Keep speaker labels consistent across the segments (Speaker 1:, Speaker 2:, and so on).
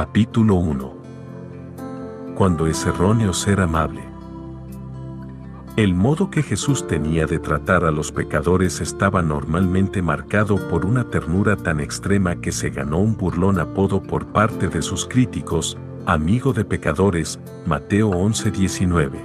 Speaker 1: Capítulo 1 Cuando es erróneo ser amable. El modo que Jesús tenía de tratar a los pecadores estaba normalmente marcado por una ternura tan extrema que se ganó un burlón apodo por parte de sus críticos, amigo de pecadores, Mateo 11:19.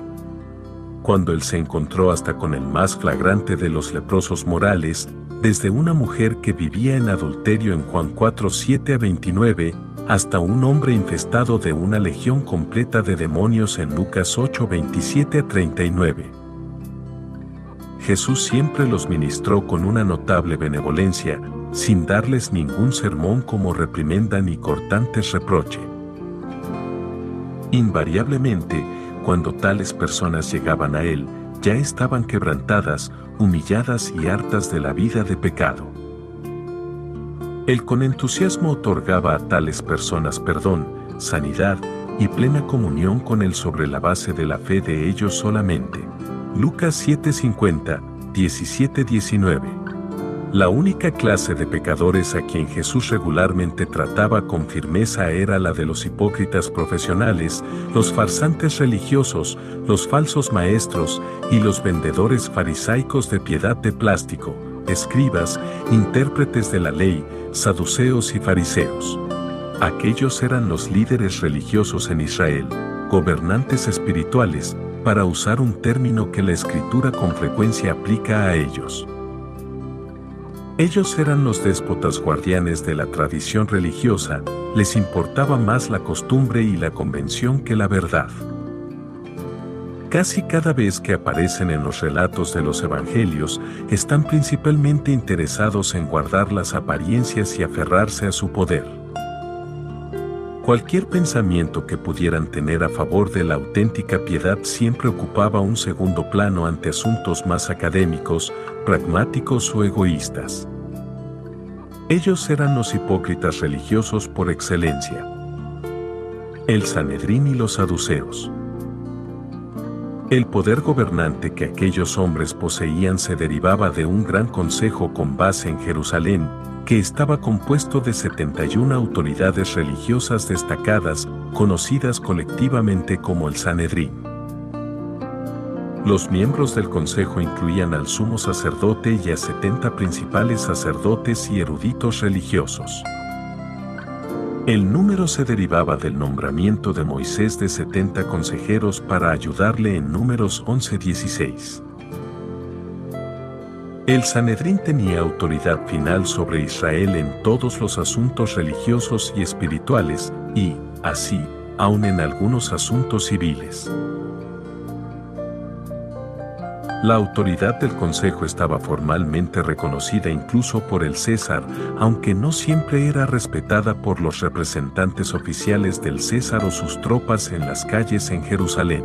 Speaker 1: Cuando él se encontró hasta con el más flagrante de los leprosos morales, desde una mujer que vivía en adulterio en Juan 4:7 a 29, hasta un hombre infestado de una legión completa de demonios en Lucas 8:27 a 39. Jesús siempre los ministró con una notable benevolencia, sin darles ningún sermón como reprimenda ni cortantes reproche. Invariablemente, cuando tales personas llegaban a Él, ya estaban quebrantadas, humilladas y hartas de la vida de pecado. Él con entusiasmo otorgaba a tales personas perdón, sanidad y plena comunión con Él sobre la base de la fe de ellos solamente. Lucas 7:50, 17-19. La única clase de pecadores a quien Jesús regularmente trataba con firmeza era la de los hipócritas profesionales, los farsantes religiosos, los falsos maestros y los vendedores farisaicos de piedad de plástico, escribas, intérpretes de la ley, saduceos y fariseos. Aquellos eran los líderes religiosos en Israel, gobernantes espirituales, para usar un término que la escritura con frecuencia aplica a ellos. Ellos eran los déspotas guardianes de la tradición religiosa, les importaba más la costumbre y la convención que la verdad. Casi cada vez que aparecen en los relatos de los evangelios, están principalmente interesados en guardar las apariencias y aferrarse a su poder. Cualquier pensamiento que pudieran tener a favor de la auténtica piedad siempre ocupaba un segundo plano ante asuntos más académicos, pragmáticos o egoístas. Ellos eran los hipócritas religiosos por excelencia. El Sanedrín y los saduceos. El poder gobernante que aquellos hombres poseían se derivaba de un gran consejo con base en Jerusalén, que estaba compuesto de 71 autoridades religiosas destacadas, conocidas colectivamente como el Sanedrín. Los miembros del consejo incluían al sumo sacerdote y a 70 principales sacerdotes y eruditos religiosos. El número se derivaba del nombramiento de Moisés de 70 consejeros para ayudarle en números 11-16. El Sanedrín tenía autoridad final sobre Israel en todos los asuntos religiosos y espirituales, y, así, aun en algunos asuntos civiles. La autoridad del Consejo estaba formalmente reconocida incluso por el César, aunque no siempre era respetada por los representantes oficiales del César o sus tropas en las calles en Jerusalén.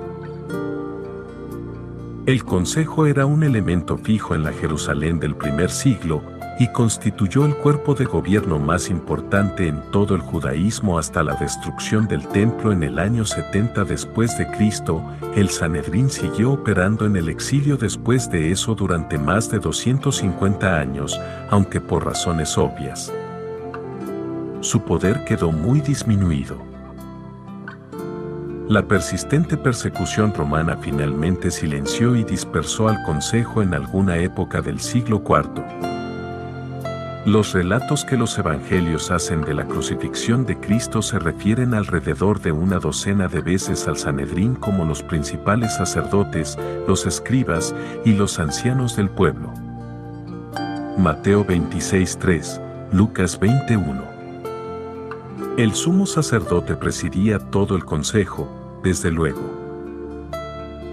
Speaker 1: El consejo era un elemento fijo en la Jerusalén del primer siglo y constituyó el cuerpo de gobierno más importante en todo el judaísmo hasta la destrucción del templo en el año 70 después de Cristo. El Sanedrín siguió operando en el exilio después de eso durante más de 250 años, aunque por razones obvias. Su poder quedó muy disminuido. La persistente persecución romana finalmente silenció y dispersó al Consejo en alguna época del siglo IV. Los relatos que los evangelios hacen de la crucifixión de Cristo se refieren alrededor de una docena de veces al Sanedrín como los principales sacerdotes, los escribas y los ancianos del pueblo. Mateo 26.3, Lucas 21. El sumo sacerdote presidía todo el consejo, desde luego.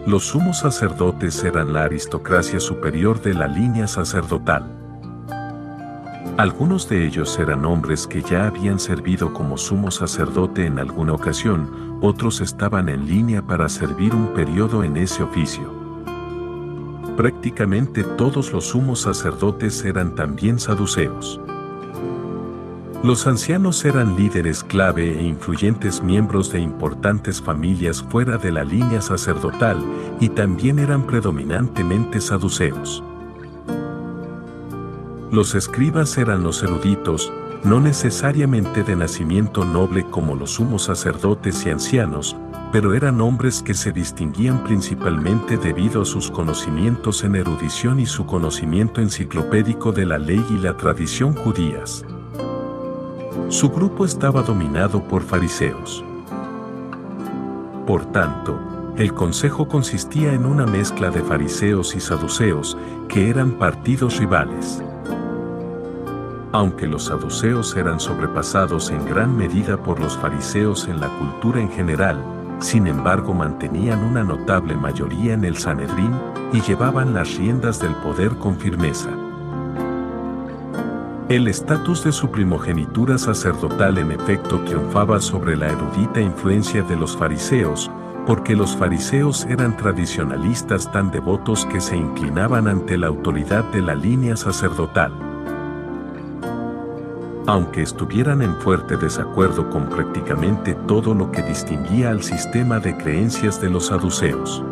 Speaker 1: Los sumos sacerdotes eran la aristocracia superior de la línea sacerdotal. Algunos de ellos eran hombres que ya habían servido como sumo sacerdote en alguna ocasión, otros estaban en línea para servir un periodo en ese oficio. Prácticamente todos los sumos sacerdotes eran también saduceos. Los ancianos eran líderes clave e influyentes miembros de importantes familias fuera de la línea sacerdotal y también eran predominantemente saduceos. Los escribas eran los eruditos, no necesariamente de nacimiento noble como los sumos sacerdotes y ancianos, pero eran hombres que se distinguían principalmente debido a sus conocimientos en erudición y su conocimiento enciclopédico de la ley y la tradición judías. Su grupo estaba dominado por fariseos. Por tanto, el consejo consistía en una mezcla de fariseos y saduceos, que eran partidos rivales. Aunque los saduceos eran sobrepasados en gran medida por los fariseos en la cultura en general, sin embargo mantenían una notable mayoría en el Sanedrín y llevaban las riendas del poder con firmeza. El estatus de su primogenitura sacerdotal en efecto triunfaba sobre la erudita influencia de los fariseos, porque los fariseos eran tradicionalistas tan devotos que se inclinaban ante la autoridad de la línea sacerdotal. Aunque estuvieran en fuerte desacuerdo con prácticamente todo lo que distinguía al sistema de creencias de los saduceos.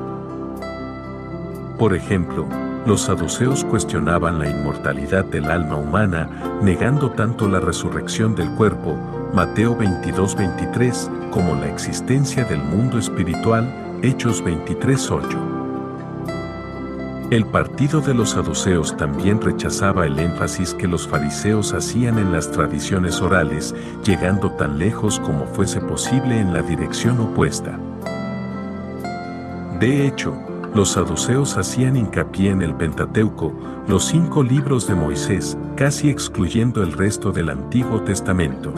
Speaker 1: Por ejemplo, los saduceos cuestionaban la inmortalidad del alma humana, negando tanto la resurrección del cuerpo, Mateo 22-23, como la existencia del mundo espiritual, Hechos 23-8. El partido de los saduceos también rechazaba el énfasis que los fariseos hacían en las tradiciones orales, llegando tan lejos como fuese posible en la dirección opuesta. De hecho, los saduceos hacían hincapié en el Pentateuco, los cinco libros de Moisés, casi excluyendo el resto del Antiguo Testamento.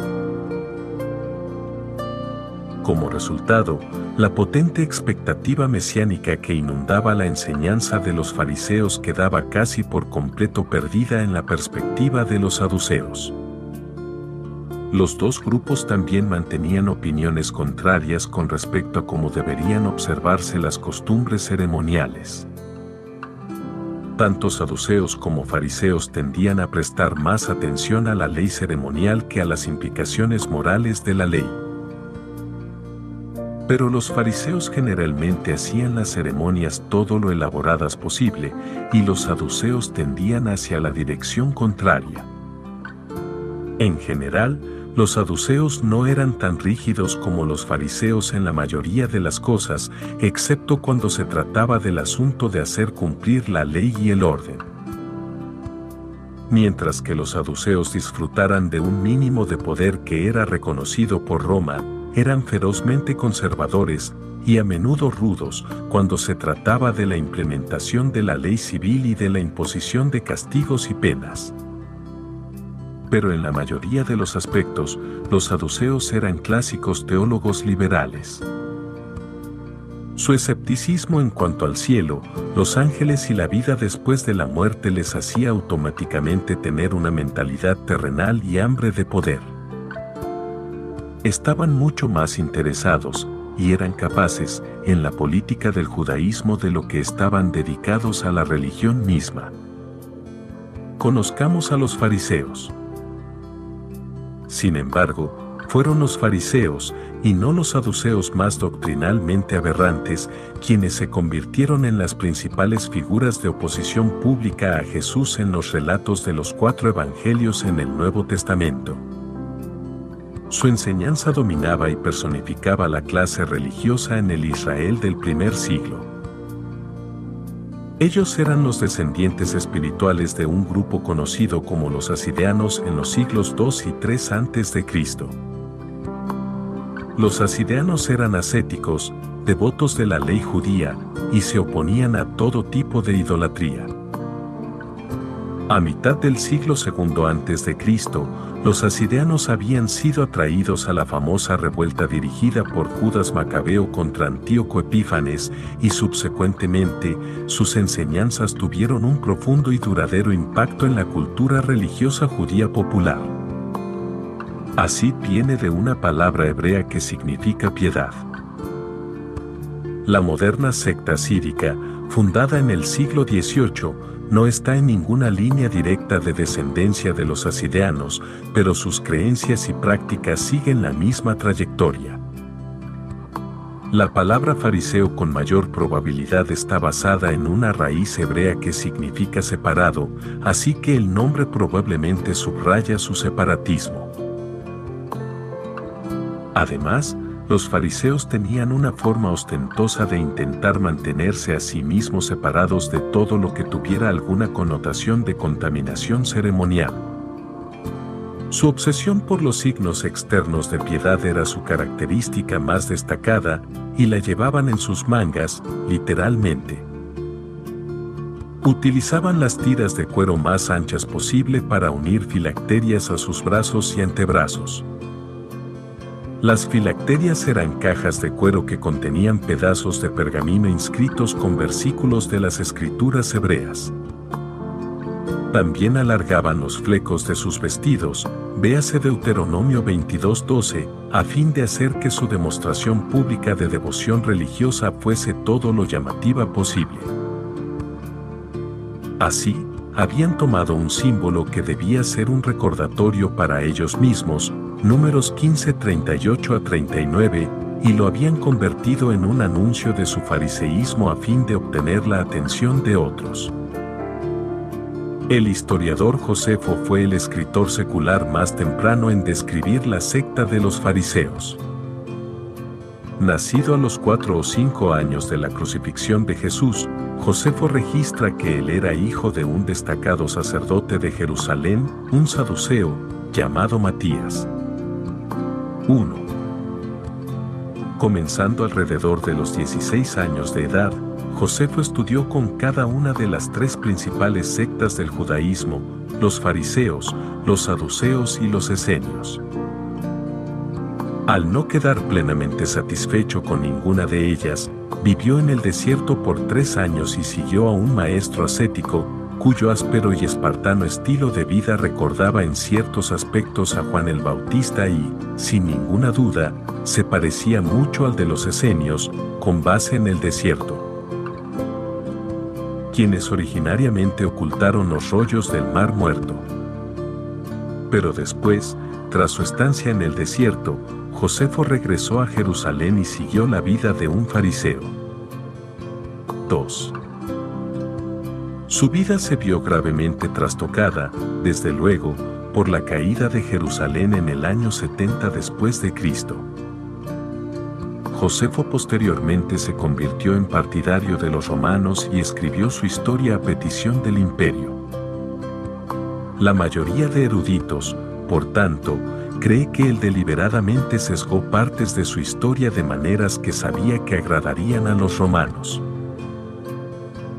Speaker 1: Como resultado, la potente expectativa mesiánica que inundaba la enseñanza de los fariseos quedaba casi por completo perdida en la perspectiva de los saduceos. Los dos grupos también mantenían opiniones contrarias con respecto a cómo deberían observarse las costumbres ceremoniales. Tanto saduceos como fariseos tendían a prestar más atención a la ley ceremonial que a las implicaciones morales de la ley. Pero los fariseos generalmente hacían las ceremonias todo lo elaboradas posible y los saduceos tendían hacia la dirección contraria. En general, los saduceos no eran tan rígidos como los fariseos en la mayoría de las cosas, excepto cuando se trataba del asunto de hacer cumplir la ley y el orden. Mientras que los saduceos disfrutaran de un mínimo de poder que era reconocido por Roma, eran ferozmente conservadores y a menudo rudos cuando se trataba de la implementación de la ley civil y de la imposición de castigos y penas. Pero en la mayoría de los aspectos, los saduceos eran clásicos teólogos liberales. Su escepticismo en cuanto al cielo, los ángeles y la vida después de la muerte les hacía automáticamente tener una mentalidad terrenal y hambre de poder estaban mucho más interesados, y eran capaces, en la política del judaísmo de lo que estaban dedicados a la religión misma. Conozcamos a los fariseos. Sin embargo, fueron los fariseos, y no los saduceos más doctrinalmente aberrantes, quienes se convirtieron en las principales figuras de oposición pública a Jesús en los relatos de los cuatro evangelios en el Nuevo Testamento. Su enseñanza dominaba y personificaba la clase religiosa en el Israel del primer siglo. Ellos eran los descendientes espirituales de un grupo conocido como los asideanos en los siglos II y III a.C. Los asideanos eran ascéticos, devotos de la ley judía, y se oponían a todo tipo de idolatría. A mitad del siglo II a.C., los asideanos habían sido atraídos a la famosa revuelta dirigida por Judas Macabeo contra Antíoco Epífanes y subsecuentemente sus enseñanzas tuvieron un profundo y duradero impacto en la cultura religiosa judía popular. Así viene de una palabra hebrea que significa piedad. La moderna secta sírica, fundada en el siglo XVIII, no está en ninguna línea directa de descendencia de los asideanos, pero sus creencias y prácticas siguen la misma trayectoria. La palabra fariseo con mayor probabilidad está basada en una raíz hebrea que significa separado, así que el nombre probablemente subraya su separatismo. Además, los fariseos tenían una forma ostentosa de intentar mantenerse a sí mismos separados de todo lo que tuviera alguna connotación de contaminación ceremonial. Su obsesión por los signos externos de piedad era su característica más destacada, y la llevaban en sus mangas, literalmente. Utilizaban las tiras de cuero más anchas posible para unir filacterias a sus brazos y antebrazos. Las filacterias eran cajas de cuero que contenían pedazos de pergamino inscritos con versículos de las escrituras hebreas. También alargaban los flecos de sus vestidos, véase Deuteronomio 22:12, a fin de hacer que su demostración pública de devoción religiosa fuese todo lo llamativa posible. Así, habían tomado un símbolo que debía ser un recordatorio para ellos mismos, números 15, 38 a 39, y lo habían convertido en un anuncio de su fariseísmo a fin de obtener la atención de otros. El historiador Josefo fue el escritor secular más temprano en describir la secta de los fariseos. Nacido a los cuatro o cinco años de la crucifixión de Jesús, Josefo registra que él era hijo de un destacado sacerdote de Jerusalén, un saduceo, llamado Matías. 1. Comenzando alrededor de los 16 años de edad, Josefo estudió con cada una de las tres principales sectas del judaísmo, los fariseos, los saduceos y los esenios. Al no quedar plenamente satisfecho con ninguna de ellas, vivió en el desierto por tres años y siguió a un maestro ascético, cuyo áspero y espartano estilo de vida recordaba en ciertos aspectos a Juan el Bautista y, sin ninguna duda, se parecía mucho al de los esenios, con base en el desierto. Quienes originariamente ocultaron los rollos del mar muerto. Pero después, tras su estancia en el desierto, Josefo regresó a Jerusalén y siguió la vida de un fariseo. 2. Su vida se vio gravemente trastocada, desde luego, por la caída de Jerusalén en el año 70 después de Cristo. Josefo posteriormente se convirtió en partidario de los romanos y escribió su historia a petición del imperio. La mayoría de eruditos, por tanto, cree que él deliberadamente sesgó partes de su historia de maneras que sabía que agradarían a los romanos.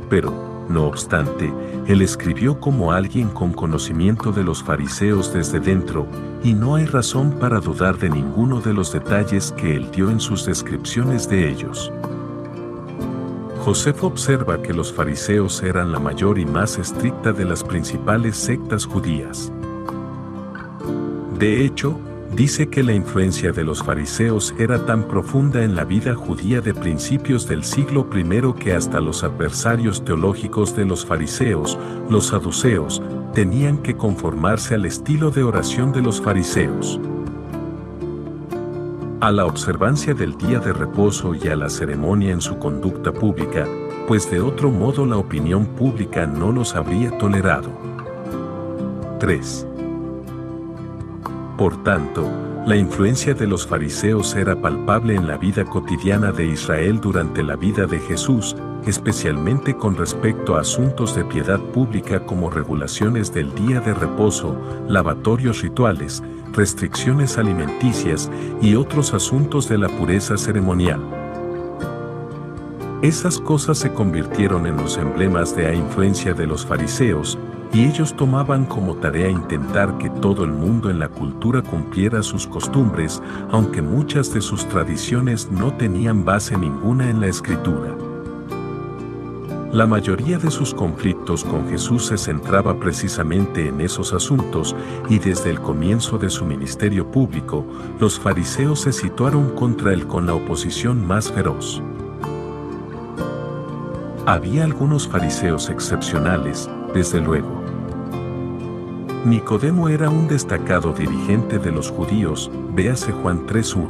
Speaker 1: Pero, no obstante, él escribió como alguien con conocimiento de los fariseos desde dentro, y no hay razón para dudar de ninguno de los detalles que él dio en sus descripciones de ellos. Josefo observa que los fariseos eran la mayor y más estricta de las principales sectas judías. De hecho, dice que la influencia de los fariseos era tan profunda en la vida judía de principios del siglo I que hasta los adversarios teológicos de los fariseos, los saduceos, tenían que conformarse al estilo de oración de los fariseos. A la observancia del día de reposo y a la ceremonia en su conducta pública, pues de otro modo la opinión pública no los habría tolerado. 3. Por tanto, la influencia de los fariseos era palpable en la vida cotidiana de Israel durante la vida de Jesús, especialmente con respecto a asuntos de piedad pública como regulaciones del día de reposo, lavatorios rituales, restricciones alimenticias y otros asuntos de la pureza ceremonial. Esas cosas se convirtieron en los emblemas de la influencia de los fariseos, y ellos tomaban como tarea intentar que todo el mundo en la cultura cumpliera sus costumbres, aunque muchas de sus tradiciones no tenían base ninguna en la escritura. La mayoría de sus conflictos con Jesús se centraba precisamente en esos asuntos y desde el comienzo de su ministerio público, los fariseos se situaron contra él con la oposición más feroz. Había algunos fariseos excepcionales, desde luego. Nicodemo era un destacado dirigente de los judíos, véase Juan 3.1.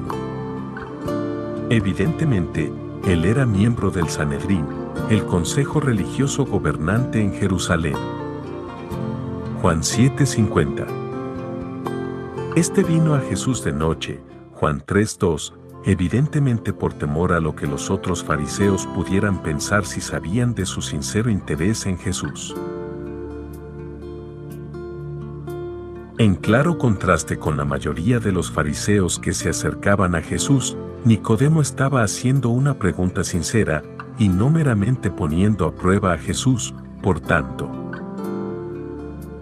Speaker 1: Evidentemente, él era miembro del Sanedrín, el consejo religioso gobernante en Jerusalén. Juan 7:50 Este vino a Jesús de noche, Juan 3:2, evidentemente por temor a lo que los otros fariseos pudieran pensar si sabían de su sincero interés en Jesús. En claro contraste con la mayoría de los fariseos que se acercaban a Jesús, Nicodemo estaba haciendo una pregunta sincera y no meramente poniendo a prueba a Jesús, por tanto.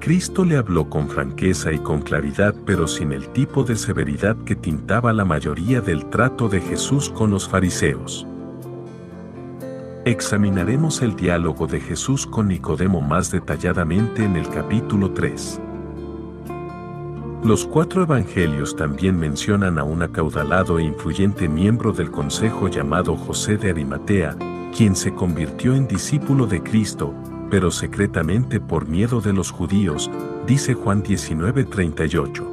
Speaker 1: Cristo le habló con franqueza y con claridad pero sin el tipo de severidad que tintaba la mayoría del trato de Jesús con los fariseos. Examinaremos el diálogo de Jesús con Nicodemo más detalladamente en el capítulo 3. Los cuatro evangelios también mencionan a un acaudalado e influyente miembro del consejo llamado José de Arimatea, quien se convirtió en discípulo de Cristo, pero secretamente por miedo de los judíos, dice Juan 19:38.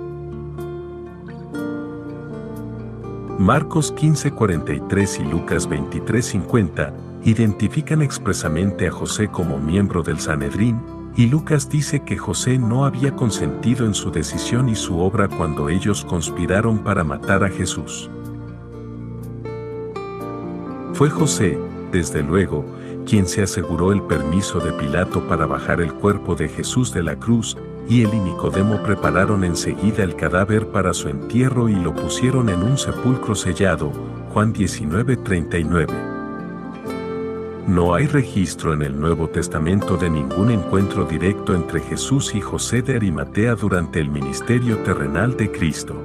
Speaker 1: Marcos 15:43 y Lucas 23:50 identifican expresamente a José como miembro del Sanedrín, y Lucas dice que José no había consentido en su decisión y su obra cuando ellos conspiraron para matar a Jesús. Fue José, desde luego, quien se aseguró el permiso de Pilato para bajar el cuerpo de Jesús de la cruz, y él y Nicodemo prepararon enseguida el cadáver para su entierro y lo pusieron en un sepulcro sellado, Juan 19:39. No hay registro en el Nuevo Testamento de ningún encuentro directo entre Jesús y José de Arimatea durante el ministerio terrenal de Cristo.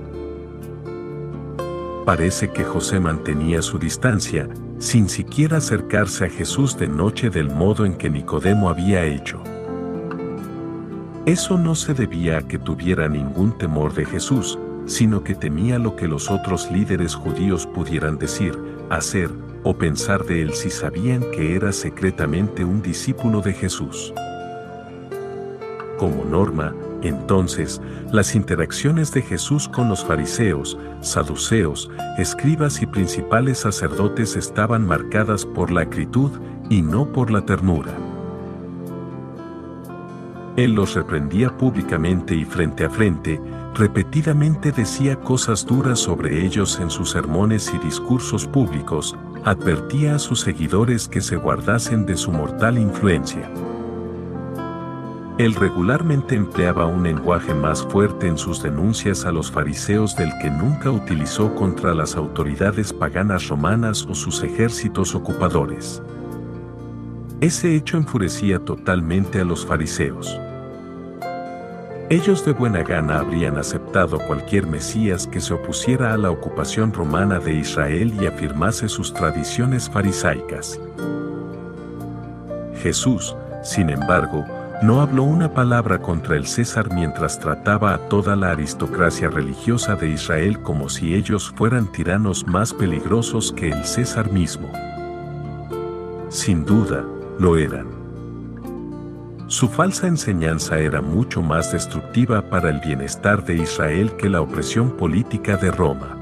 Speaker 1: Parece que José mantenía su distancia, sin siquiera acercarse a Jesús de noche del modo en que Nicodemo había hecho. Eso no se debía a que tuviera ningún temor de Jesús, sino que temía lo que los otros líderes judíos pudieran decir, hacer o pensar de él si sabían que era secretamente un discípulo de Jesús. Como norma, entonces, las interacciones de Jesús con los fariseos, saduceos, escribas y principales sacerdotes estaban marcadas por la acritud y no por la ternura. Él los reprendía públicamente y frente a frente, repetidamente decía cosas duras sobre ellos en sus sermones y discursos públicos, advertía a sus seguidores que se guardasen de su mortal influencia. Él regularmente empleaba un lenguaje más fuerte en sus denuncias a los fariseos del que nunca utilizó contra las autoridades paganas romanas o sus ejércitos ocupadores. Ese hecho enfurecía totalmente a los fariseos. Ellos de buena gana habrían aceptado cualquier Mesías que se opusiera a la ocupación romana de Israel y afirmase sus tradiciones farisaicas. Jesús, sin embargo, no habló una palabra contra el César mientras trataba a toda la aristocracia religiosa de Israel como si ellos fueran tiranos más peligrosos que el César mismo. Sin duda, lo eran. Su falsa enseñanza era mucho más destructiva para el bienestar de Israel que la opresión política de Roma.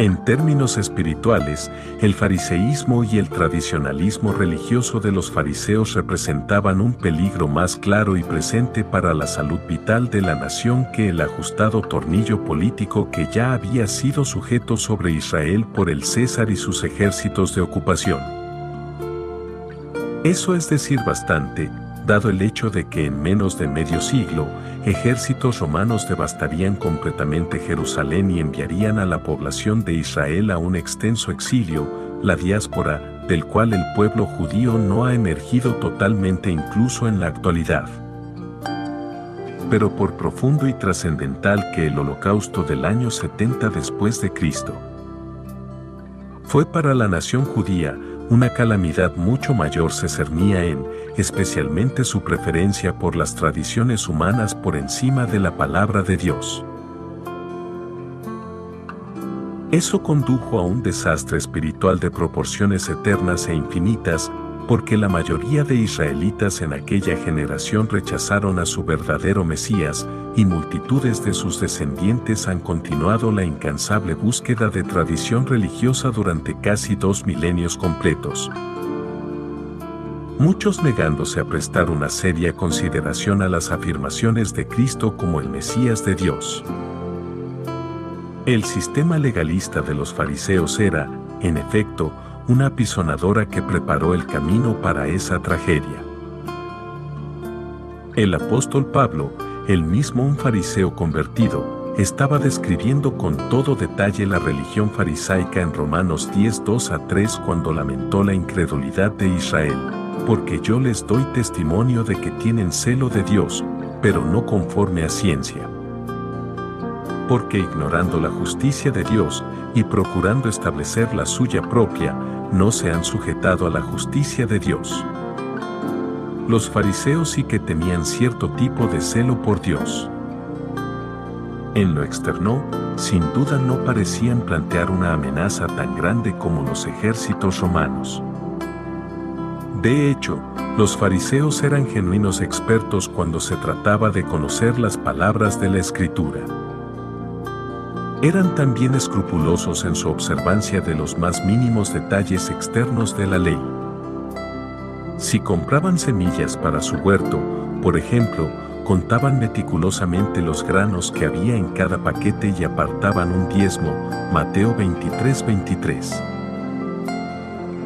Speaker 1: En términos espirituales, el fariseísmo y el tradicionalismo religioso de los fariseos representaban un peligro más claro y presente para la salud vital de la nación que el ajustado tornillo político que ya había sido sujeto sobre Israel por el César y sus ejércitos de ocupación. Eso es decir bastante, dado el hecho de que en menos de medio siglo, ejércitos romanos devastarían completamente Jerusalén y enviarían a la población de Israel a un extenso exilio, la diáspora, del cual el pueblo judío no ha emergido totalmente incluso en la actualidad. Pero por profundo y trascendental que el holocausto del año 70 después de Cristo. Fue para la nación judía, una calamidad mucho mayor se cernía en, especialmente su preferencia por las tradiciones humanas por encima de la palabra de Dios. Eso condujo a un desastre espiritual de proporciones eternas e infinitas, porque la mayoría de israelitas en aquella generación rechazaron a su verdadero Mesías, y multitudes de sus descendientes han continuado la incansable búsqueda de tradición religiosa durante casi dos milenios completos. Muchos negándose a prestar una seria consideración a las afirmaciones de Cristo como el Mesías de Dios. El sistema legalista de los fariseos era, en efecto, una apisonadora que preparó el camino para esa tragedia. El apóstol Pablo, el mismo un fariseo convertido, estaba describiendo con todo detalle la religión farisaica en Romanos 10, 2 a 3 cuando lamentó la incredulidad de Israel, porque yo les doy testimonio de que tienen celo de Dios, pero no conforme a ciencia. Porque ignorando la justicia de Dios y procurando establecer la suya propia, no se han sujetado a la justicia de Dios. Los fariseos sí que tenían cierto tipo de celo por Dios. En lo externo, sin duda no parecían plantear una amenaza tan grande como los ejércitos romanos. De hecho, los fariseos eran genuinos expertos cuando se trataba de conocer las palabras de la Escritura. Eran también escrupulosos en su observancia de los más mínimos detalles externos de la ley. Si compraban semillas para su huerto, por ejemplo, contaban meticulosamente los granos que había en cada paquete y apartaban un diezmo, Mateo 23:23.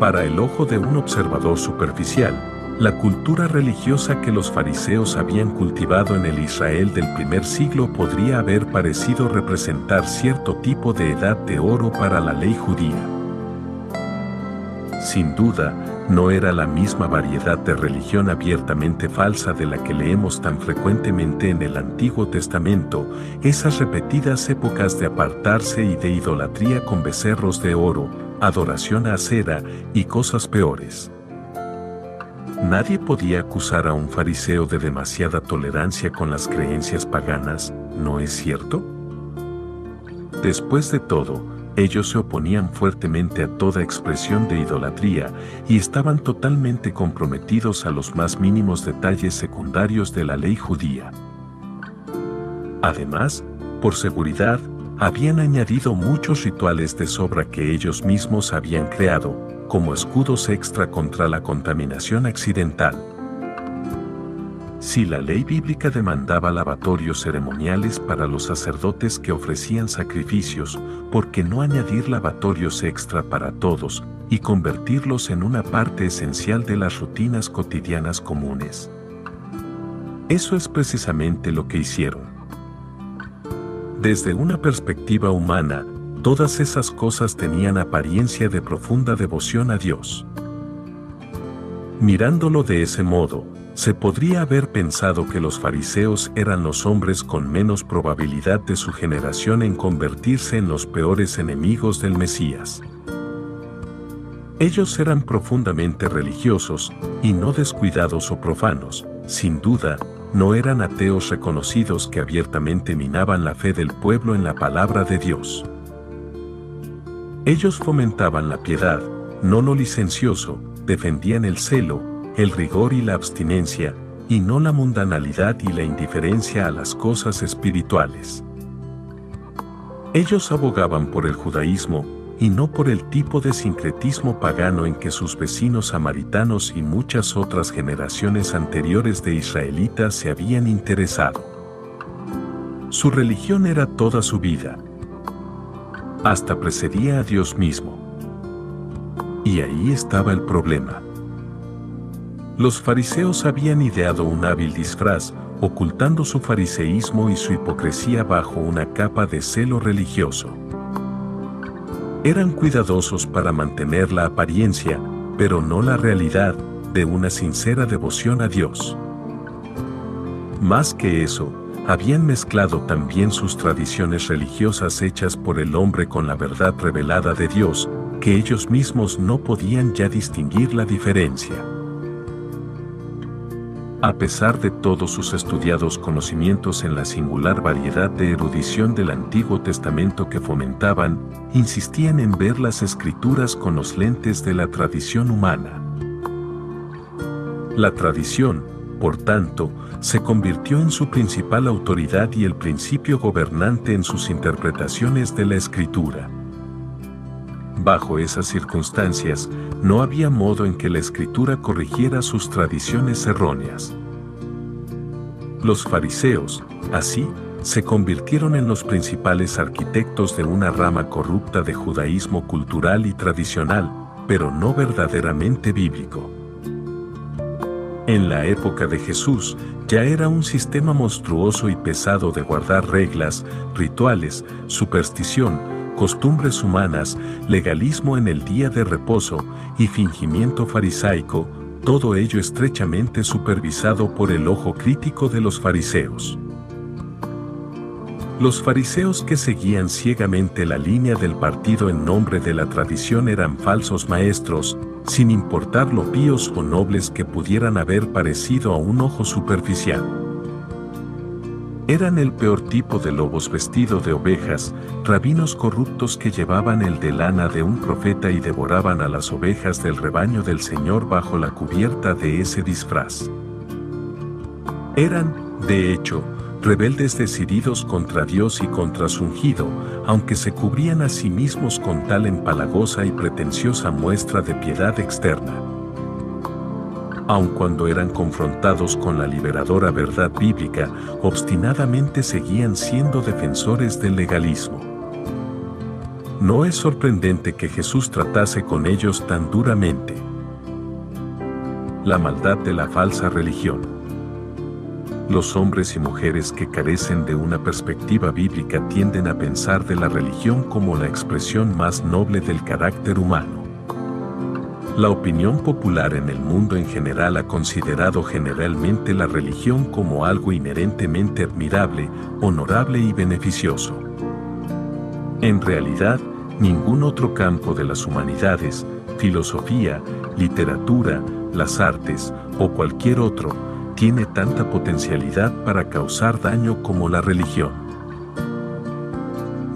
Speaker 1: Para el ojo de un observador superficial, la cultura religiosa que los fariseos habían cultivado en el Israel del primer siglo podría haber parecido representar cierto tipo de edad de oro para la ley judía. Sin duda, no era la misma variedad de religión abiertamente falsa de la que leemos tan frecuentemente en el Antiguo Testamento, esas repetidas épocas de apartarse y de idolatría con becerros de oro, adoración a acera y cosas peores. Nadie podía acusar a un fariseo de demasiada tolerancia con las creencias paganas, ¿no es cierto? Después de todo, ellos se oponían fuertemente a toda expresión de idolatría y estaban totalmente comprometidos a los más mínimos detalles secundarios de la ley judía. Además, por seguridad, habían añadido muchos rituales de sobra que ellos mismos habían creado, como escudos extra contra la contaminación accidental. Si la ley bíblica demandaba lavatorios ceremoniales para los sacerdotes que ofrecían sacrificios, ¿por qué no añadir lavatorios extra para todos y convertirlos en una parte esencial de las rutinas cotidianas comunes? Eso es precisamente lo que hicieron. Desde una perspectiva humana, todas esas cosas tenían apariencia de profunda devoción a Dios. Mirándolo de ese modo, se podría haber pensado que los fariseos eran los hombres con menos probabilidad de su generación en convertirse en los peores enemigos del Mesías. Ellos eran profundamente religiosos, y no descuidados o profanos, sin duda, no eran ateos reconocidos que abiertamente minaban la fe del pueblo en la palabra de Dios. Ellos fomentaban la piedad, no lo licencioso, defendían el celo, el rigor y la abstinencia, y no la mundanalidad y la indiferencia a las cosas espirituales. Ellos abogaban por el judaísmo, y no por el tipo de sincretismo pagano en que sus vecinos samaritanos y muchas otras generaciones anteriores de israelitas se habían interesado. Su religión era toda su vida, hasta precedía a Dios mismo. Y ahí estaba el problema. Los fariseos habían ideado un hábil disfraz, ocultando su fariseísmo y su hipocresía bajo una capa de celo religioso. Eran cuidadosos para mantener la apariencia, pero no la realidad, de una sincera devoción a Dios. Más que eso, habían mezclado también sus tradiciones religiosas hechas por el hombre con la verdad revelada de Dios, que ellos mismos no podían ya distinguir la diferencia. A pesar de todos sus estudiados conocimientos en la singular variedad de erudición del Antiguo Testamento que fomentaban, insistían en ver las escrituras con los lentes de la tradición humana. La tradición, por tanto, se convirtió en su principal autoridad y el principio gobernante en sus interpretaciones de la escritura. Bajo esas circunstancias, no había modo en que la escritura corrigiera sus tradiciones erróneas. Los fariseos, así, se convirtieron en los principales arquitectos de una rama corrupta de judaísmo cultural y tradicional, pero no verdaderamente bíblico. En la época de Jesús, ya era un sistema monstruoso y pesado de guardar reglas, rituales, superstición, costumbres humanas, legalismo en el día de reposo y fingimiento farisaico, todo ello estrechamente supervisado por el ojo crítico de los fariseos. Los fariseos que seguían ciegamente la línea del partido en nombre de la tradición eran falsos maestros, sin importar lo píos o nobles que pudieran haber parecido a un ojo superficial. Eran el peor tipo de lobos vestido de ovejas, rabinos corruptos que llevaban el de lana de un profeta y devoraban a las ovejas del rebaño del Señor bajo la cubierta de ese disfraz. Eran, de hecho, rebeldes decididos contra Dios y contra su ungido, aunque se cubrían a sí mismos con tal empalagosa y pretenciosa muestra de piedad externa. Aun cuando eran confrontados con la liberadora verdad bíblica, obstinadamente seguían siendo defensores del legalismo. No es sorprendente que Jesús tratase con ellos tan duramente. La maldad de la falsa religión. Los hombres y mujeres que carecen de una perspectiva bíblica tienden a pensar de la religión como la expresión más noble del carácter humano. La opinión popular en el mundo en general ha considerado generalmente la religión como algo inherentemente admirable, honorable y beneficioso. En realidad, ningún otro campo de las humanidades, filosofía, literatura, las artes o cualquier otro, tiene tanta potencialidad para causar daño como la religión.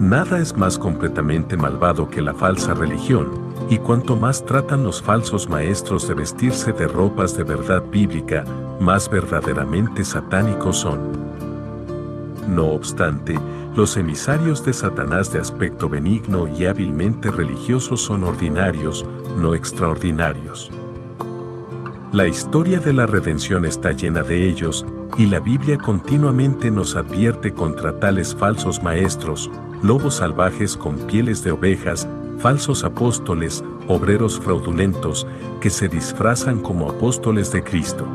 Speaker 1: Nada es más completamente malvado que la falsa religión, y cuanto más tratan los falsos maestros de vestirse de ropas de verdad bíblica, más verdaderamente satánicos son. No obstante, los emisarios de Satanás de aspecto benigno y hábilmente religiosos son ordinarios, no extraordinarios. La historia de la redención está llena de ellos, y la Biblia continuamente nos advierte contra tales falsos maestros, lobos salvajes con pieles de ovejas, falsos apóstoles, obreros fraudulentos, que se disfrazan como apóstoles de Cristo.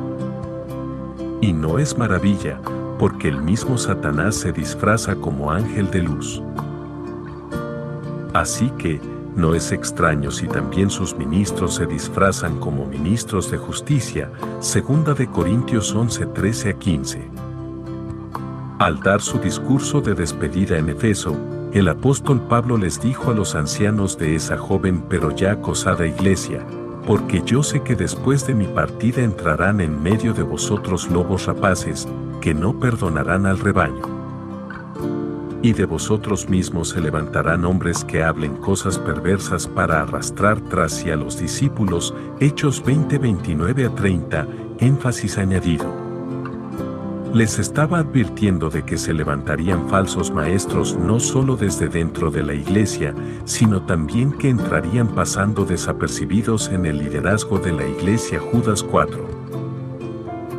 Speaker 1: Y no es maravilla, porque el mismo Satanás se disfraza como ángel de luz. Así que, no es extraño si también sus ministros se disfrazan como ministros de justicia, segunda de Corintios 11, 13 a 15. Al dar su discurso de despedida en Efeso, el apóstol Pablo les dijo a los ancianos de esa joven pero ya acosada iglesia, porque yo sé que después de mi partida entrarán en medio de vosotros lobos rapaces, que no perdonarán al rebaño y de vosotros mismos se levantarán hombres que hablen cosas perversas para arrastrar tras sí a los discípulos. Hechos 20, 29 a 30, énfasis añadido. Les estaba advirtiendo de que se levantarían falsos maestros no solo desde dentro de la iglesia, sino también que entrarían pasando desapercibidos en el liderazgo de la iglesia Judas 4.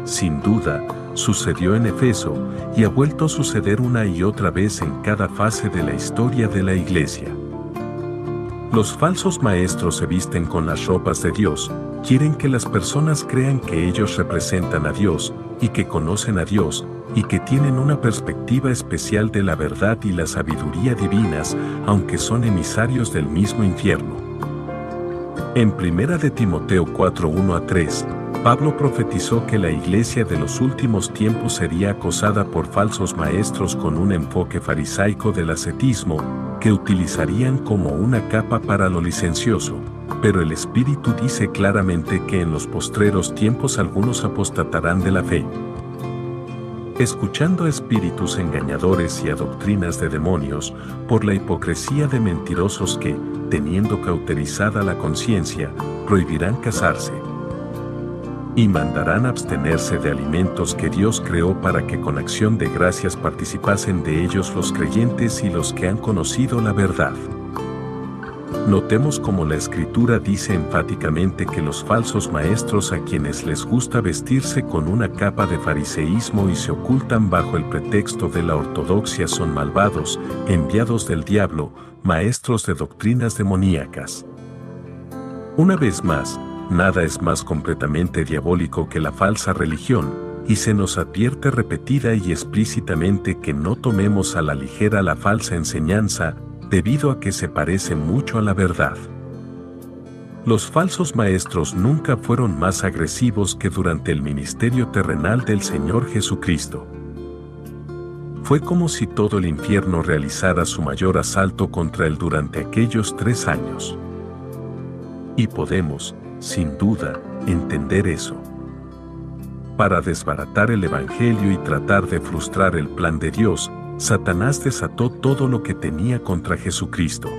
Speaker 1: Sin duda, sucedió en Efeso y ha vuelto a suceder una y otra vez en cada fase de la historia de la iglesia. Los falsos maestros se visten con las ropas de Dios, quieren que las personas crean que ellos representan a Dios y que conocen a Dios y que tienen una perspectiva especial de la verdad y la sabiduría divinas, aunque son emisarios del mismo infierno. En 1 de Timoteo 4, 1 a 3, Pablo profetizó que la iglesia de los últimos tiempos sería acosada por falsos maestros con un enfoque farisaico del ascetismo, que utilizarían como una capa para lo licencioso, pero el Espíritu dice claramente que en los postreros tiempos algunos apostatarán de la fe. Escuchando a espíritus engañadores y a doctrinas de demonios, por la hipocresía de mentirosos que, teniendo cauterizada la conciencia, prohibirán casarse y mandarán abstenerse de alimentos que Dios creó para que con acción de gracias participasen de ellos los creyentes y los que han conocido la verdad. Notemos como la escritura dice enfáticamente que los falsos maestros a quienes les gusta vestirse con una capa de fariseísmo y se ocultan bajo el pretexto de la ortodoxia son malvados, enviados del diablo, maestros de doctrinas demoníacas. Una vez más, nada es más completamente diabólico que la falsa religión, y se nos advierte repetida y explícitamente que no tomemos a la ligera la falsa enseñanza, debido a que se parece mucho a la verdad. Los falsos maestros nunca fueron más agresivos que durante el ministerio terrenal del Señor Jesucristo. Fue como si todo el infierno realizara su mayor asalto contra él durante aquellos tres años. Y podemos, sin duda, entender eso. Para desbaratar el Evangelio y tratar de frustrar el plan de Dios, Satanás desató todo lo que tenía contra Jesucristo.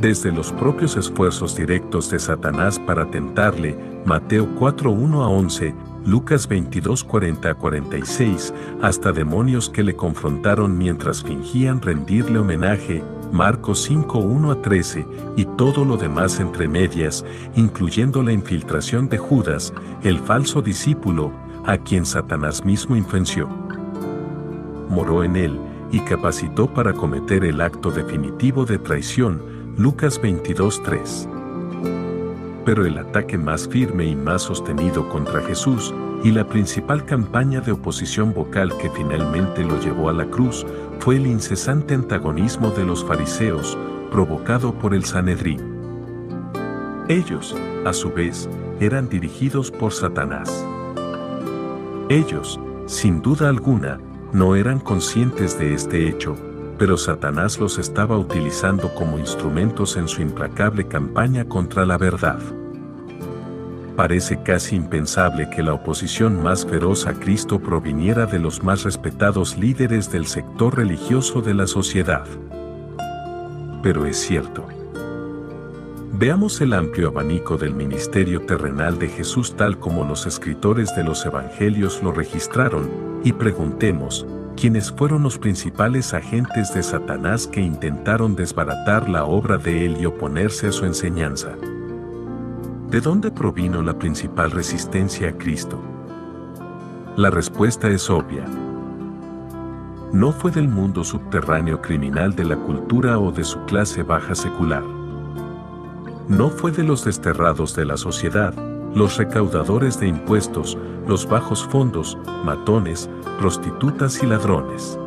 Speaker 1: Desde los propios esfuerzos directos de Satanás para tentarle, Mateo 4.1 a 11, Lucas 22.40 a 46, hasta demonios que le confrontaron mientras fingían rendirle homenaje, Marcos 5.1 a 13, y todo lo demás entre medias, incluyendo la infiltración de Judas, el falso discípulo, a quien Satanás mismo influenció moró en él y capacitó para cometer el acto definitivo de traición, Lucas 22.3. Pero el ataque más firme y más sostenido contra Jesús, y la principal campaña de oposición vocal que finalmente lo llevó a la cruz, fue el incesante antagonismo de los fariseos, provocado por el Sanedrín. Ellos, a su vez, eran dirigidos por Satanás. Ellos, sin duda alguna, no eran conscientes de este hecho, pero Satanás los estaba utilizando como instrumentos en su implacable campaña contra la verdad. Parece casi impensable que la oposición más feroz a Cristo proviniera de los más respetados líderes del sector religioso de la sociedad. Pero es cierto. Veamos el amplio abanico del ministerio terrenal de Jesús tal como los escritores de los evangelios lo registraron, y preguntemos, ¿quiénes fueron los principales agentes de Satanás que intentaron desbaratar la obra de él y oponerse a su enseñanza? ¿De dónde provino la principal resistencia a Cristo? La respuesta es obvia. No fue del mundo subterráneo criminal de la cultura o de su clase baja secular. No fue de los desterrados de la sociedad, los recaudadores de impuestos, los bajos fondos, matones, prostitutas y ladrones.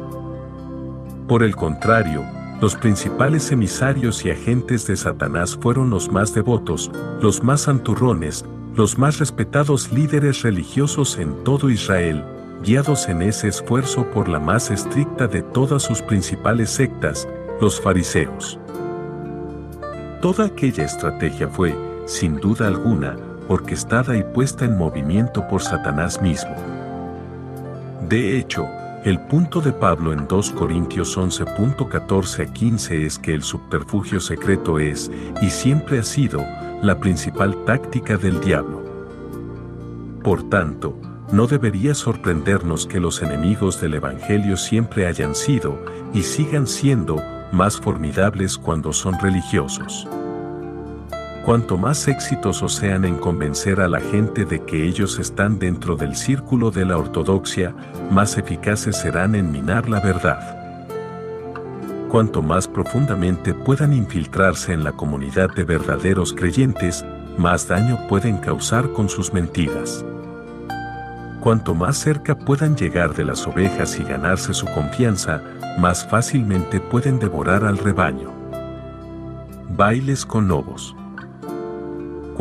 Speaker 1: Por el contrario, los principales emisarios y agentes de Satanás fueron los más devotos, los más santurrones, los más respetados líderes religiosos en todo Israel, guiados en ese esfuerzo por la más estricta de todas sus principales sectas, los fariseos. Toda aquella estrategia fue, sin duda alguna, orquestada y puesta en movimiento por Satanás mismo. De hecho, el punto de Pablo en 2 Corintios 11.14 a 15 es que el subterfugio secreto es, y siempre ha sido, la principal táctica del diablo. Por tanto, no debería sorprendernos que los enemigos del Evangelio siempre hayan sido, y sigan siendo, más formidables cuando son religiosos. Cuanto más exitosos sean en convencer a la gente de que ellos están dentro del círculo de la ortodoxia, más eficaces serán en minar la verdad. Cuanto más profundamente puedan infiltrarse en la comunidad de verdaderos creyentes, más daño pueden causar con sus mentiras. Cuanto más cerca puedan llegar de las ovejas y ganarse su confianza, más fácilmente pueden devorar al rebaño. Bailes con lobos.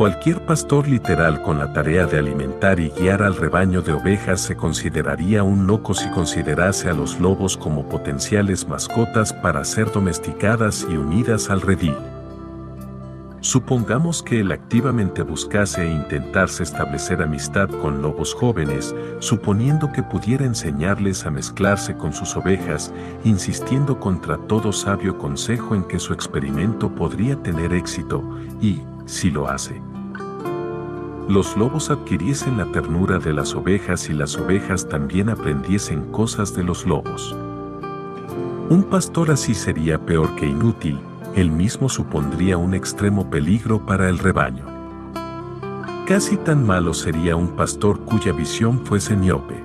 Speaker 1: Cualquier pastor literal con la tarea de alimentar y guiar al rebaño de ovejas se consideraría un loco si considerase a los lobos como potenciales mascotas para ser domesticadas y unidas al redil. Supongamos que él activamente buscase e intentarse establecer amistad con lobos jóvenes, suponiendo que pudiera enseñarles a mezclarse con sus ovejas, insistiendo contra todo sabio consejo en que su experimento podría tener éxito, y, si lo hace, los lobos adquiriesen la ternura de las ovejas y las ovejas también aprendiesen cosas de los lobos. Un pastor así sería peor que inútil, él mismo supondría un extremo peligro para el rebaño. Casi tan malo sería un pastor cuya visión fuese miope.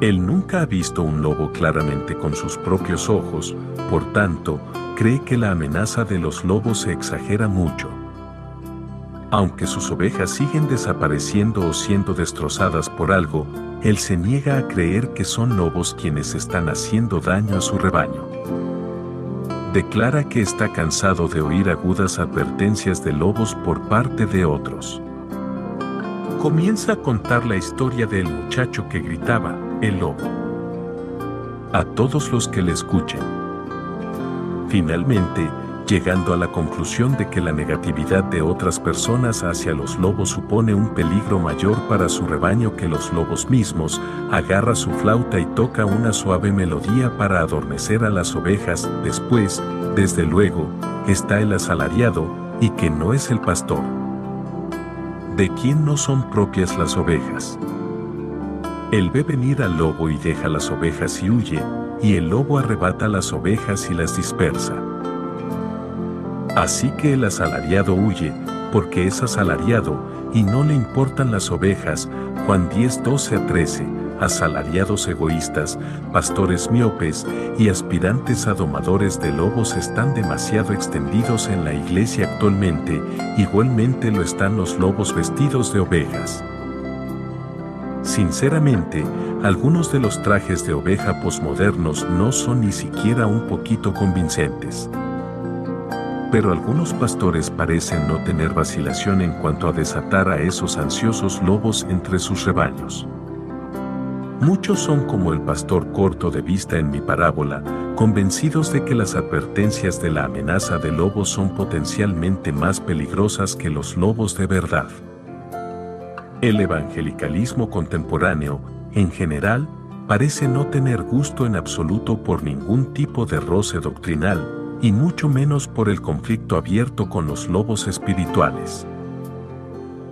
Speaker 1: Él nunca ha visto un lobo claramente con sus propios ojos, por tanto, cree que la amenaza de los lobos se exagera mucho. Aunque sus ovejas siguen desapareciendo o siendo destrozadas por algo, él se niega a creer que son lobos quienes están haciendo daño a su rebaño declara que está cansado de oír agudas advertencias de lobos por parte de otros. Comienza a contar la historia del muchacho que gritaba, el lobo. A todos los que le escuchen. Finalmente, llegando a la conclusión de que la negatividad de otras personas hacia los lobos supone un peligro mayor para su rebaño que los lobos mismos, agarra su flauta y toca una suave melodía para adormecer a las ovejas. Después, desde luego, está el asalariado, y que no es el pastor. ¿De quién no son propias las ovejas? Él ve venir al lobo y deja las ovejas y huye, y el lobo arrebata las ovejas y las dispersa. Así que el asalariado huye, porque es asalariado, y no le importan las ovejas. Juan 10, 12 a 13, asalariados egoístas, pastores miopes y aspirantes a domadores de lobos están demasiado extendidos en la iglesia actualmente, igualmente lo están los lobos vestidos de ovejas. Sinceramente, algunos de los trajes de oveja posmodernos no son ni siquiera un poquito convincentes pero algunos pastores parecen no tener vacilación en cuanto a desatar a esos ansiosos lobos entre sus rebaños. Muchos son como el pastor corto de vista en mi parábola, convencidos de que las advertencias de la amenaza de lobos son potencialmente más peligrosas que los lobos de verdad. El evangelicalismo contemporáneo, en general, parece no tener gusto en absoluto por ningún tipo de roce doctrinal, y mucho menos por el conflicto abierto con los lobos espirituales.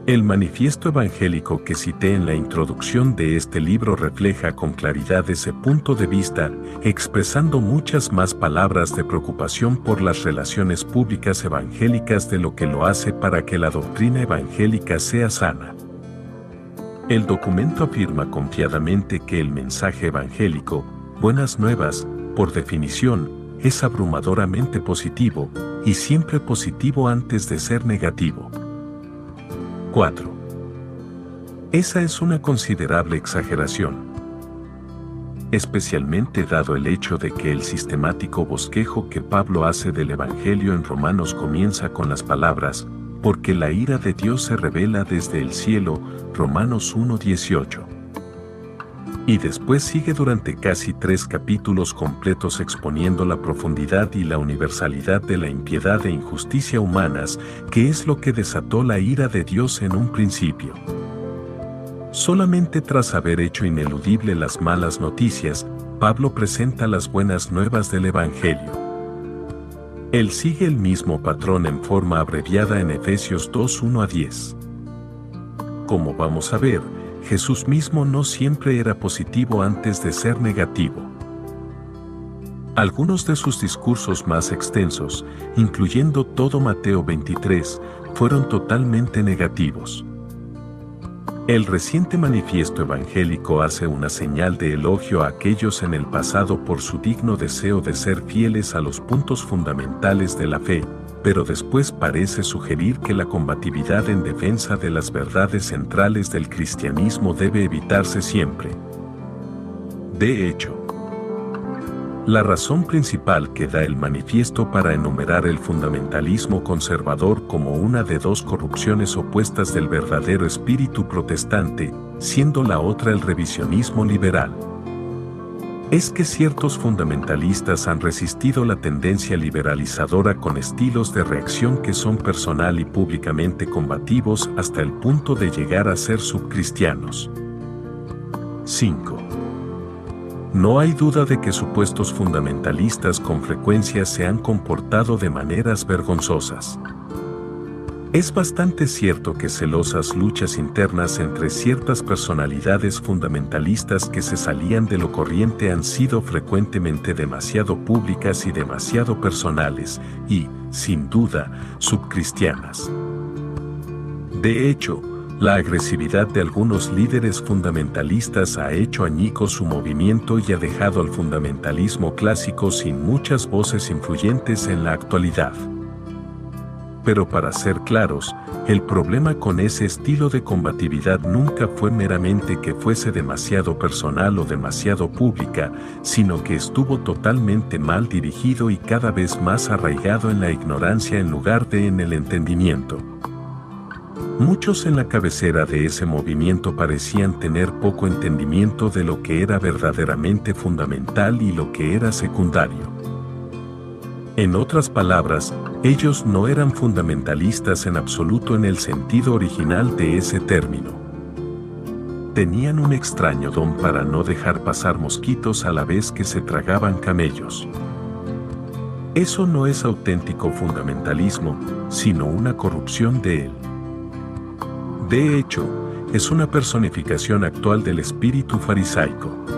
Speaker 1: El manifiesto evangélico que cité en la introducción de este libro refleja con claridad ese punto de vista, expresando muchas más palabras de preocupación por las relaciones públicas evangélicas de lo que lo hace para que la doctrina evangélica sea sana. El documento afirma confiadamente que el mensaje evangélico, buenas nuevas, por definición, es abrumadoramente positivo, y siempre positivo antes de ser negativo. 4. Esa es una considerable exageración. Especialmente dado el hecho de que el sistemático bosquejo que Pablo hace del Evangelio en Romanos comienza con las palabras, porque la ira de Dios se revela desde el cielo, Romanos 1.18 y después sigue durante casi tres capítulos completos exponiendo la profundidad y la universalidad de la impiedad e injusticia humanas, que es lo que desató la ira de Dios en un principio. Solamente tras haber hecho ineludible las malas noticias, Pablo presenta las buenas nuevas del Evangelio. Él sigue el mismo patrón en forma abreviada en Efesios 2, 1 a 10. Como vamos a ver, Jesús mismo no siempre era positivo antes de ser negativo. Algunos de sus discursos más extensos, incluyendo todo Mateo 23, fueron totalmente negativos. El reciente manifiesto evangélico hace una señal de elogio a aquellos en el pasado por su digno deseo de ser fieles a los puntos fundamentales de la fe, pero después parece sugerir que la combatividad en defensa de las verdades centrales del cristianismo debe evitarse siempre. De hecho, la razón principal que da el manifiesto para enumerar el fundamentalismo conservador como una de dos corrupciones opuestas del verdadero espíritu protestante, siendo la otra el revisionismo liberal es que ciertos fundamentalistas han resistido la tendencia liberalizadora con estilos de reacción que son personal y públicamente combativos hasta el punto de llegar a ser subcristianos. 5. No hay duda de que supuestos fundamentalistas con frecuencia se han comportado de maneras vergonzosas. Es bastante cierto que celosas luchas internas entre ciertas personalidades fundamentalistas que se salían de lo corriente han sido frecuentemente demasiado públicas y demasiado personales y, sin duda, subcristianas. De hecho, la agresividad de algunos líderes fundamentalistas ha hecho añicos su movimiento y ha dejado al fundamentalismo clásico sin muchas voces influyentes en la actualidad. Pero para ser claros, el problema con ese estilo de combatividad nunca fue meramente que fuese demasiado personal o demasiado pública, sino que estuvo totalmente mal dirigido y cada vez más arraigado en la ignorancia en lugar de en el entendimiento. Muchos en la cabecera de ese movimiento parecían tener poco entendimiento de lo que era verdaderamente fundamental y lo que era secundario. En otras palabras, ellos no eran fundamentalistas en absoluto en el sentido original de ese término. Tenían un extraño don para no dejar pasar mosquitos a la vez que se tragaban camellos. Eso no es auténtico fundamentalismo, sino una corrupción de él. De hecho, es una personificación actual del espíritu farisaico.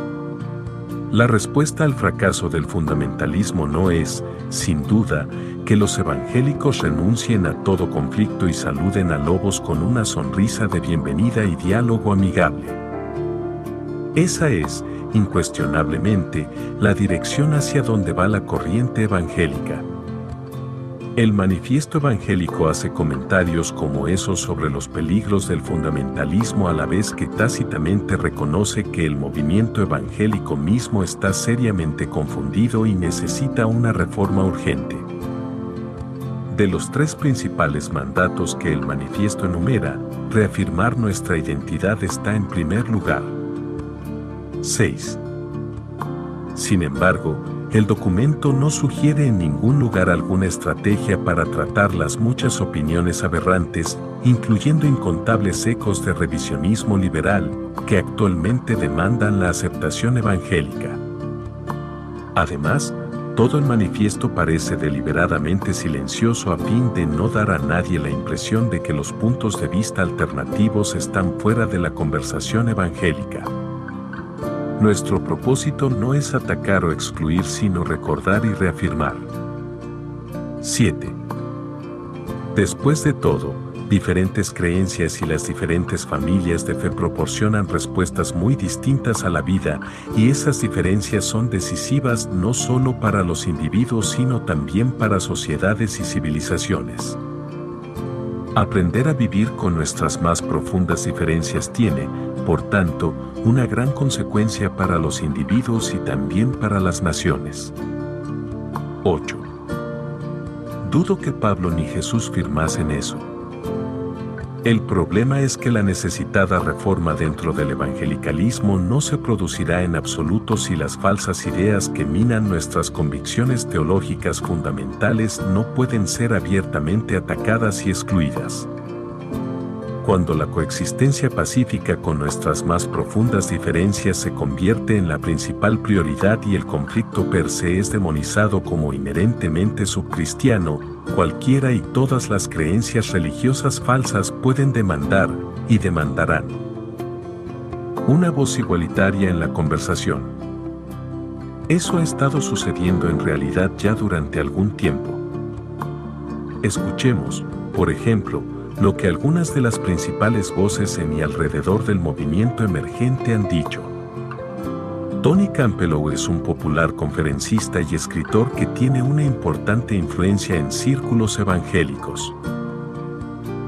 Speaker 1: La respuesta al fracaso del fundamentalismo no es, sin duda, que los evangélicos renuncien a todo conflicto y saluden a lobos con una sonrisa de bienvenida y diálogo amigable. Esa es, incuestionablemente, la dirección hacia donde va la corriente evangélica. El manifiesto evangélico hace comentarios como esos sobre los peligros del fundamentalismo a la vez que tácitamente reconoce que el movimiento evangélico mismo está seriamente confundido y necesita una reforma urgente. De los tres principales mandatos que el manifiesto enumera, reafirmar nuestra identidad está en primer lugar. 6. Sin embargo, el documento no sugiere en ningún lugar alguna estrategia para tratar las muchas opiniones aberrantes, incluyendo incontables ecos de revisionismo liberal, que actualmente demandan la aceptación evangélica. Además, todo el manifiesto parece deliberadamente silencioso a fin de no dar a nadie la impresión de que los puntos de vista alternativos están fuera de la conversación evangélica. Nuestro propósito no es atacar o excluir, sino recordar y reafirmar. 7. Después de todo, diferentes creencias y las diferentes familias de fe proporcionan respuestas muy distintas a la vida y esas diferencias son decisivas no solo para los individuos sino también para sociedades y civilizaciones. Aprender a vivir con nuestras más profundas diferencias tiene, por tanto, una gran consecuencia para los individuos y también para las naciones. 8. Dudo que Pablo ni Jesús firmasen eso. El problema es que la necesitada reforma dentro del evangelicalismo no se producirá en absoluto si las falsas ideas que minan nuestras convicciones teológicas fundamentales no pueden ser abiertamente atacadas y excluidas. Cuando la coexistencia pacífica con nuestras más profundas diferencias se convierte en la principal prioridad y el conflicto per se es demonizado como inherentemente subcristiano, cualquiera y todas las creencias religiosas falsas pueden demandar, y demandarán, una voz igualitaria en la conversación. Eso ha estado sucediendo en realidad ya durante algún tiempo. Escuchemos, por ejemplo, lo que algunas de las principales voces en y alrededor del movimiento emergente han dicho. Tony Campbell es un popular conferencista y escritor que tiene una importante influencia en círculos evangélicos.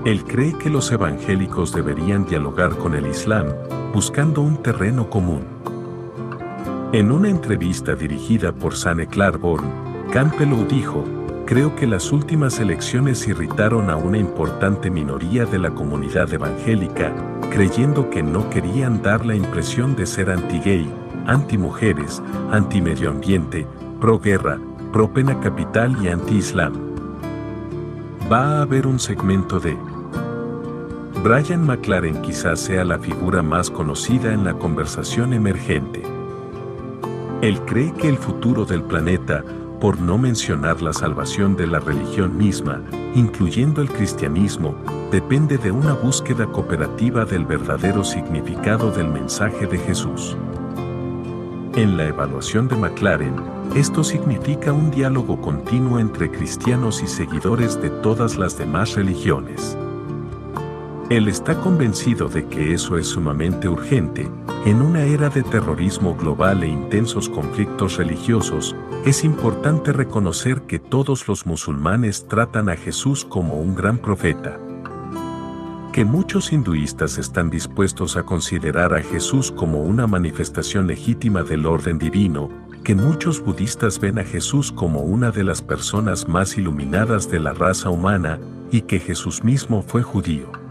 Speaker 1: Él cree que los evangélicos deberían dialogar con el Islam, buscando un terreno común. En una entrevista dirigida por Sane Claiborne, Campbell dijo, Creo que las últimas elecciones irritaron a una importante minoría de la comunidad evangélica, creyendo que no querían dar la impresión de ser anti-gay, anti-mujeres, anti-medio ambiente, pro-guerra, pro-pena capital y anti-islam. Va a haber un segmento de... Brian McLaren quizás sea la figura más conocida en la conversación emergente. Él cree que el futuro del planeta, por no mencionar la salvación de la religión misma, incluyendo el cristianismo, depende de una búsqueda cooperativa del verdadero significado del mensaje de Jesús. En la evaluación de McLaren, esto significa un diálogo continuo entre cristianos y seguidores de todas las demás religiones. Él está convencido de que eso es sumamente urgente. En una era de terrorismo global e intensos conflictos religiosos, es importante reconocer que todos los musulmanes tratan a Jesús como un gran profeta. Que muchos hinduistas están dispuestos a considerar a Jesús como una manifestación legítima del orden divino, que muchos budistas ven a Jesús como una de las personas más iluminadas de la raza humana, y que Jesús mismo fue judío.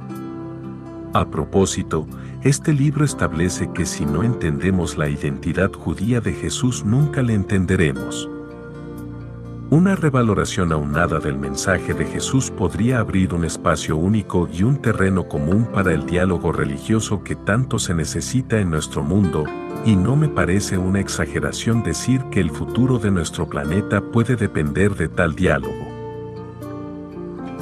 Speaker 1: A propósito, este libro establece que si no entendemos la identidad judía de Jesús nunca le entenderemos. Una revaloración aunada del mensaje de Jesús podría abrir un espacio único y un terreno común para el diálogo religioso que tanto se necesita en nuestro mundo, y no me parece una exageración decir que el futuro de nuestro planeta puede depender de tal diálogo.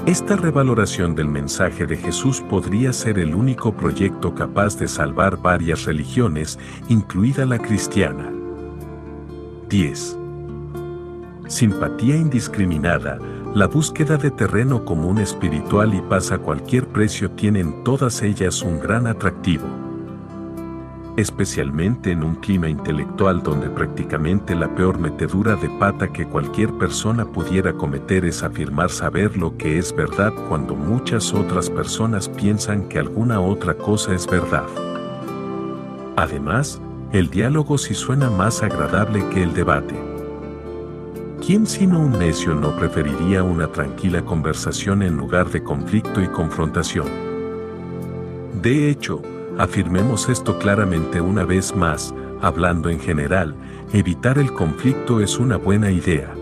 Speaker 1: Esta revaloración del mensaje de Jesús podría ser el único proyecto capaz de salvar varias religiones, incluida la cristiana. 10. Simpatía indiscriminada, la búsqueda de terreno común espiritual y paz a cualquier precio tienen todas ellas un gran atractivo especialmente en un clima intelectual donde prácticamente la peor metedura de pata que cualquier persona pudiera cometer es afirmar saber lo que es verdad cuando muchas otras personas piensan que alguna otra cosa es verdad. Además, el diálogo sí suena más agradable que el debate. ¿Quién sino un necio no preferiría una tranquila conversación en lugar de conflicto y confrontación? De hecho, Afirmemos esto claramente una vez más, hablando en general, evitar el conflicto es una buena idea.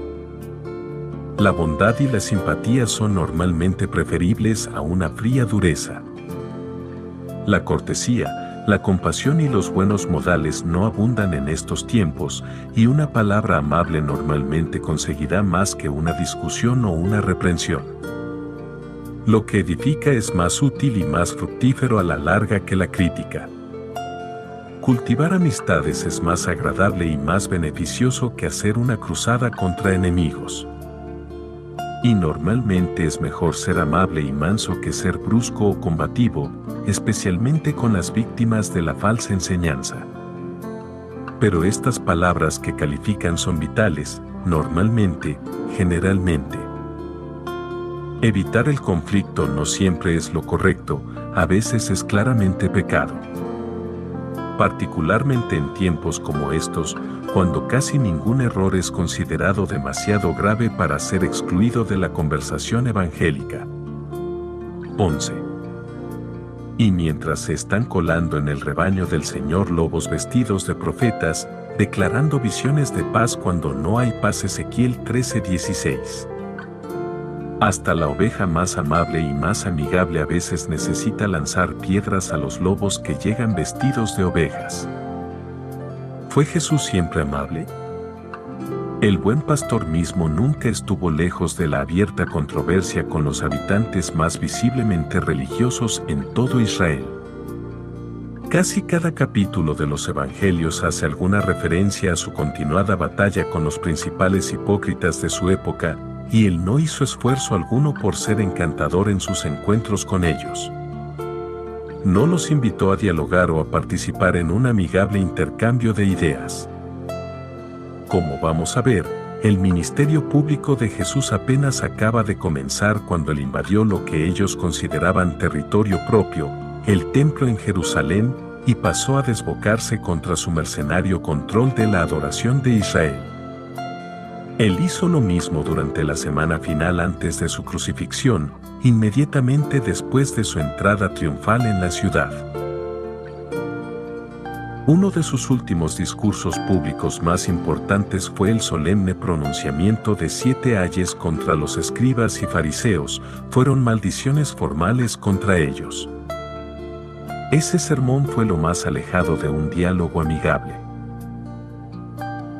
Speaker 1: La bondad y la simpatía son normalmente preferibles a una fría dureza. La cortesía, la compasión y los buenos modales no abundan en estos tiempos, y una palabra amable normalmente conseguirá más que una discusión o una reprensión. Lo que edifica es más útil y más fructífero a la larga que la crítica. Cultivar amistades es más agradable y más beneficioso que hacer una cruzada contra enemigos. Y normalmente es mejor ser amable y manso que ser brusco o combativo, especialmente con las víctimas de la falsa enseñanza. Pero estas palabras que califican son vitales, normalmente, generalmente. Evitar el conflicto no siempre es lo correcto, a veces es claramente pecado. Particularmente en tiempos como estos, cuando casi ningún error es considerado demasiado grave para ser excluido de la conversación evangélica. 11. Y mientras se están colando en el rebaño del Señor lobos vestidos de profetas, declarando visiones de paz cuando no hay paz Ezequiel 13:16. Hasta la oveja más amable y más amigable a veces necesita lanzar piedras a los lobos que llegan vestidos de ovejas. ¿Fue Jesús siempre amable? El buen pastor mismo nunca estuvo lejos de la abierta controversia con los habitantes más visiblemente religiosos en todo Israel. Casi cada capítulo de los Evangelios hace alguna referencia a su continuada batalla con los principales hipócritas de su época, y él no hizo esfuerzo alguno por ser encantador en sus encuentros con ellos. No los invitó a dialogar o a participar en un amigable intercambio de ideas. Como vamos a ver, el ministerio público de Jesús apenas acaba de comenzar cuando él invadió lo que ellos consideraban territorio propio, el templo en Jerusalén, y pasó a desbocarse contra su mercenario control de la adoración de Israel. Él hizo lo mismo durante la semana final antes de su crucifixión, inmediatamente después de su entrada triunfal en la ciudad. Uno de sus últimos discursos públicos más importantes fue el solemne pronunciamiento de siete ayes contra los escribas y fariseos, fueron maldiciones formales contra ellos. Ese sermón fue lo más alejado de un diálogo amigable.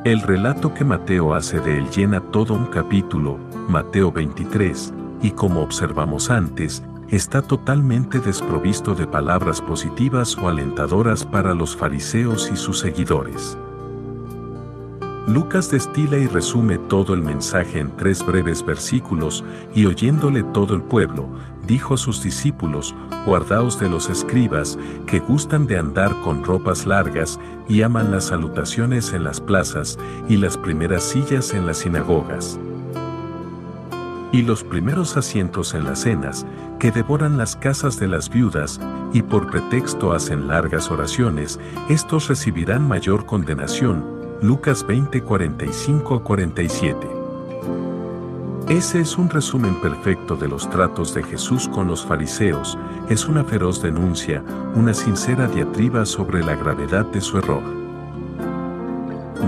Speaker 1: El relato que Mateo hace de él llena todo un capítulo, Mateo 23, y como observamos antes, está totalmente desprovisto de palabras positivas o alentadoras para los fariseos y sus seguidores. Lucas destila y resume todo el mensaje en tres breves versículos, y oyéndole todo el pueblo, dijo sus discípulos, guardaos de los escribas, que gustan de andar con ropas largas, y aman las salutaciones en las plazas, y las primeras sillas en las sinagogas. Y los primeros asientos en las cenas, que devoran las casas de las viudas, y por pretexto hacen largas oraciones, estos recibirán mayor condenación, Lucas 20, 45 47. Ese es un resumen perfecto de los tratos de Jesús con los fariseos, es una feroz denuncia, una sincera diatriba sobre la gravedad de su error.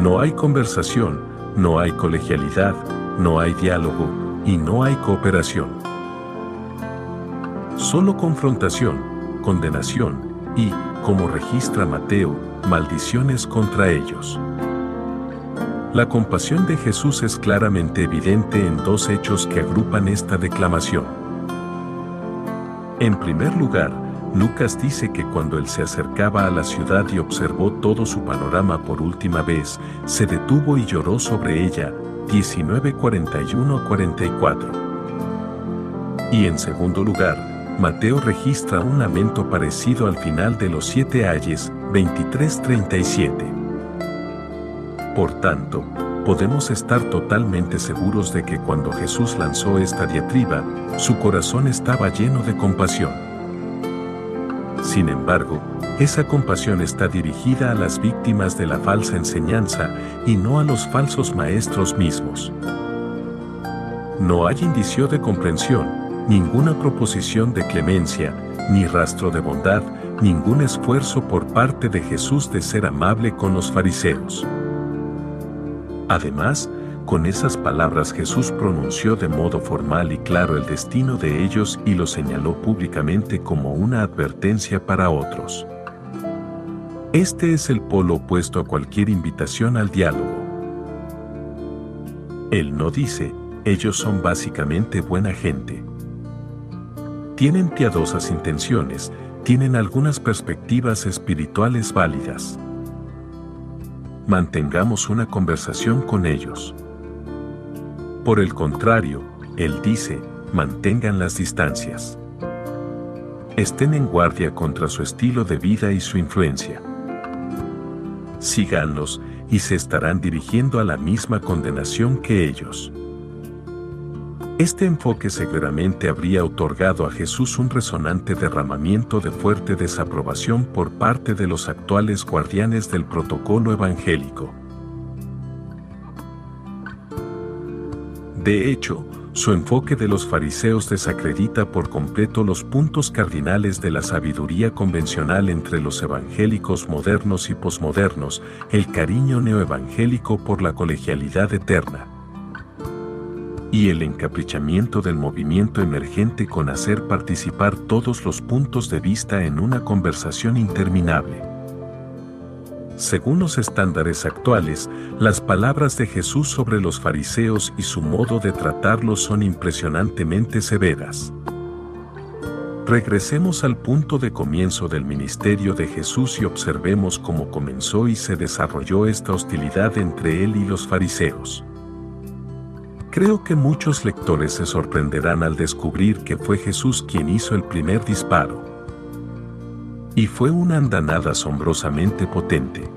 Speaker 1: No hay conversación, no hay colegialidad, no hay diálogo y no hay cooperación. Solo confrontación, condenación y, como registra Mateo, maldiciones contra ellos. La compasión de Jesús es claramente evidente en dos hechos que agrupan esta declamación. En primer lugar, Lucas dice que cuando él se acercaba a la ciudad y observó todo su panorama por última vez, se detuvo y lloró sobre ella, 19:41-44. Y en segundo lugar, Mateo registra un lamento parecido al final de los siete ayes, 23:37. Por tanto, podemos estar totalmente seguros de que cuando Jesús lanzó esta diatriba, su corazón estaba lleno de compasión. Sin embargo, esa compasión está dirigida a las víctimas de la falsa enseñanza y no a los falsos maestros mismos. No hay indicio de comprensión, ninguna proposición de clemencia, ni rastro de bondad, ningún esfuerzo por parte de Jesús de ser amable con los fariseos. Además, con esas palabras Jesús pronunció de modo formal y claro el destino de ellos y lo señaló públicamente como una advertencia para otros. Este es el polo opuesto a cualquier invitación al diálogo. Él no dice, ellos son básicamente buena gente. Tienen piadosas intenciones, tienen algunas perspectivas espirituales válidas mantengamos una conversación con ellos. Por el contrario, él dice, mantengan las distancias. Estén en guardia contra su estilo de vida y su influencia. Síganlos y se estarán dirigiendo a la misma condenación que ellos. Este enfoque seguramente habría otorgado a Jesús un resonante derramamiento de fuerte desaprobación por parte de los actuales guardianes del protocolo evangélico. De hecho, su enfoque de los fariseos desacredita por completo los puntos cardinales de la sabiduría convencional entre los evangélicos modernos y posmodernos, el cariño neoevangélico por la colegialidad eterna y el encaprichamiento del movimiento emergente con hacer participar todos los puntos de vista en una conversación interminable. Según los estándares actuales, las palabras de Jesús sobre los fariseos y su modo de tratarlos son impresionantemente severas. Regresemos al punto de comienzo del ministerio de Jesús y observemos cómo comenzó y se desarrolló esta hostilidad entre él y los fariseos. Creo que muchos lectores se sorprenderán al descubrir que fue Jesús quien hizo el primer disparo. Y fue una andanada asombrosamente potente.